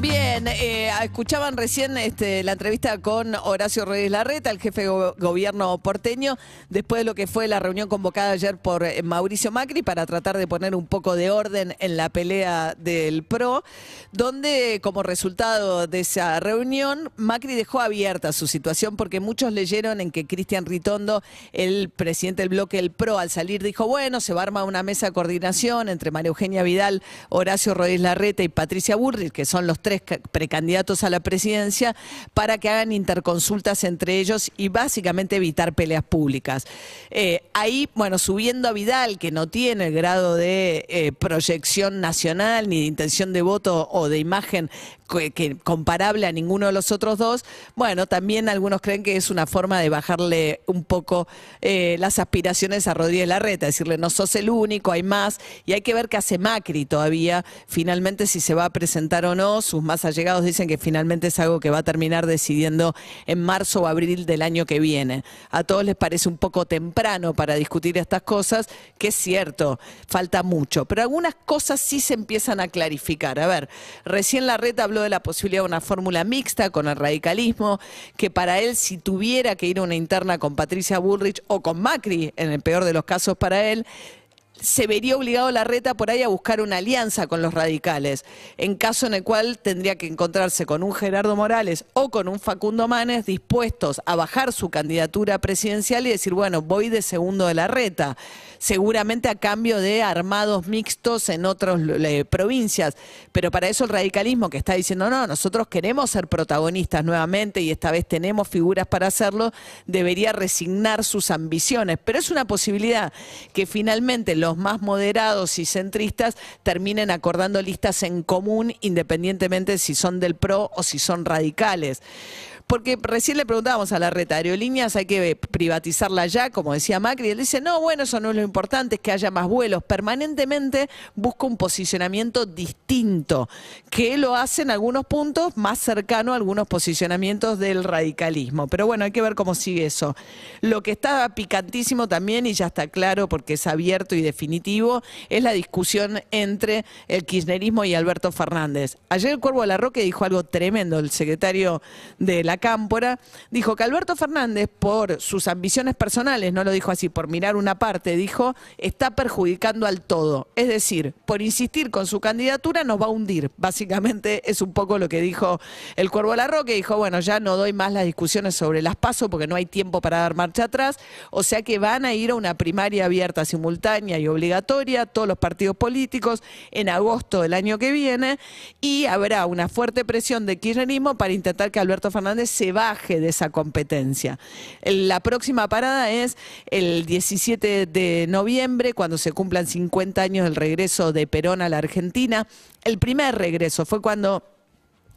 Bien, eh, escuchaban recién este, la entrevista con Horacio Reyes Larreta, el jefe de go- gobierno porteño, después de lo que fue la reunión convocada ayer por eh, Mauricio Macri para tratar de poner un poco de orden en la pelea del PRO, donde como resultado de esa reunión, Macri dejó abierta su situación porque muchos leyeron en que Cristian Ritondo, el presidente del bloque del PRO, al salir dijo, bueno, se va a armar una mesa de coordinación entre María Eugenia Vidal, Horacio Rodríguez Larreta y Patricia Burrich, que son los tres ca- precandidatos a la presidencia, para que hagan interconsultas entre ellos y básicamente evitar peleas públicas. Eh, ahí, bueno, subiendo a Vidal, que no tiene el grado de eh, proyección nacional ni de intención de voto o de imagen que, comparable a ninguno de los otros dos, bueno, también algunos creen que es una forma de bajarle un poco eh, las aspiraciones a Rodríguez Larreta, decirle no sos el único, hay más, y hay que ver qué hace Macri todavía, finalmente si se va a presentar o no, sus más allegados dicen que finalmente es algo que va a terminar decidiendo en marzo o abril del año que viene. A todos les parece un poco temprano para discutir estas cosas, que es cierto, falta mucho, pero algunas cosas sí se empiezan a clarificar. A ver, recién Larreta habló de la posibilidad de una fórmula mixta con el radicalismo, que para él si tuviera que ir a una interna con Patricia Bullrich o con Macri, en el peor de los casos para él, se vería obligado la reta por ahí a buscar una alianza con los radicales, en caso en el cual tendría que encontrarse con un Gerardo Morales o con un Facundo Manes dispuestos a bajar su candidatura presidencial y decir, bueno, voy de segundo de la reta, seguramente a cambio de armados mixtos en otras provincias, pero para eso el radicalismo que está diciendo, no, nosotros queremos ser protagonistas nuevamente y esta vez tenemos figuras para hacerlo, debería resignar sus ambiciones, pero es una posibilidad que finalmente los más moderados y centristas terminen acordando listas en común independientemente si son del PRO o si son radicales. Porque recién le preguntábamos a la reta, aerolíneas hay que privatizarla ya, como decía Macri, y él dice, no, bueno, eso no es lo importante, es que haya más vuelos. Permanentemente busca un posicionamiento distinto, que lo hace en algunos puntos más cercano a algunos posicionamientos del radicalismo. Pero bueno, hay que ver cómo sigue eso. Lo que está picantísimo también, y ya está claro porque es abierto y definitivo, es la discusión entre el kirchnerismo y Alberto Fernández. Ayer el Cuervo de la Roque dijo algo tremendo, el secretario de la Cámpora, dijo que Alberto Fernández, por sus ambiciones personales, no lo dijo así, por mirar una parte, dijo, está perjudicando al todo. Es decir, por insistir con su candidatura nos va a hundir. Básicamente es un poco lo que dijo el Cuervo de la Roque, dijo, bueno, ya no doy más las discusiones sobre las pasos porque no hay tiempo para dar marcha atrás, o sea que van a ir a una primaria abierta, simultánea y obligatoria, todos los partidos políticos, en agosto del año que viene, y habrá una fuerte presión de kirchnerismo para intentar que Alberto Fernández se baje de esa competencia. La próxima parada es el 17 de noviembre, cuando se cumplan 50 años del regreso de Perón a la Argentina. El primer regreso fue cuando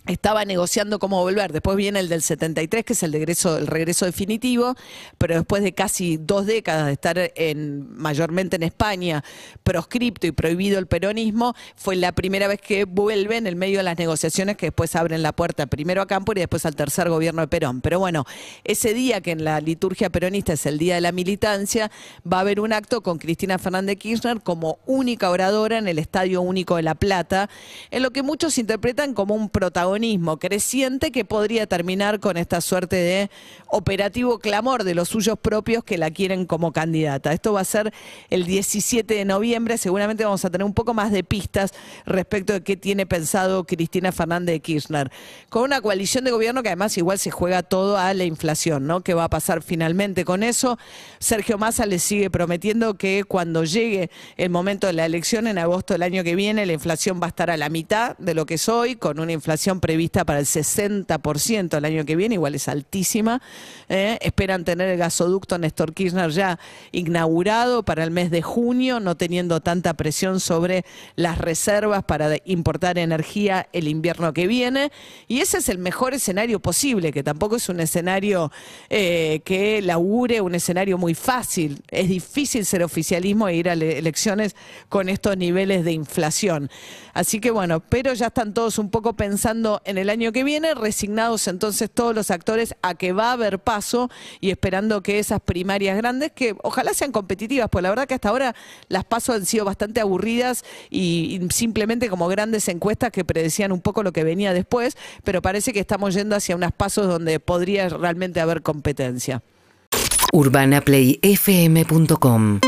estaba negociando cómo volver. Después viene el del 73, que es el regreso, definitivo, pero después de casi dos décadas de estar en, mayormente en España, proscripto y prohibido el peronismo, fue la primera vez que vuelve en el medio de las negociaciones que después abren la puerta primero a Campo y después al tercer gobierno de Perón. Pero bueno, ese día que en la liturgia peronista es el día de la militancia, va a haber un acto con Cristina Fernández Kirchner como única oradora en el Estadio Único de La Plata, en lo que muchos interpretan como un creciente que podría terminar con esta suerte de operativo clamor de los suyos propios que la quieren como candidata. Esto va a ser el 17 de noviembre, seguramente vamos a tener un poco más de pistas respecto de qué tiene pensado Cristina Fernández de Kirchner. Con una coalición de gobierno que además igual se juega todo a la inflación, ¿no? ¿Qué va a pasar finalmente con eso? Sergio Massa le sigue prometiendo que cuando llegue el momento de la elección en agosto del año que viene, la inflación va a estar a la mitad de lo que es hoy, con una inflación prevista para el 60% el año que viene, igual es altísima. ¿eh? Esperan tener el gasoducto Néstor Kirchner ya inaugurado para el mes de junio, no teniendo tanta presión sobre las reservas para importar energía el invierno que viene. Y ese es el mejor escenario posible, que tampoco es un escenario eh, que laure un escenario muy fácil. Es difícil ser oficialismo e ir a le- elecciones con estos niveles de inflación. Así que bueno, pero ya están todos un poco pensando en el año que viene, resignados entonces todos los actores a que va a haber paso y esperando que esas primarias grandes, que ojalá sean competitivas, pues la verdad que hasta ahora las pasos han sido bastante aburridas y, y simplemente como grandes encuestas que predecían un poco lo que venía después, pero parece que estamos yendo hacia unas pasos donde podría realmente haber competencia. UrbanaPlayFM.com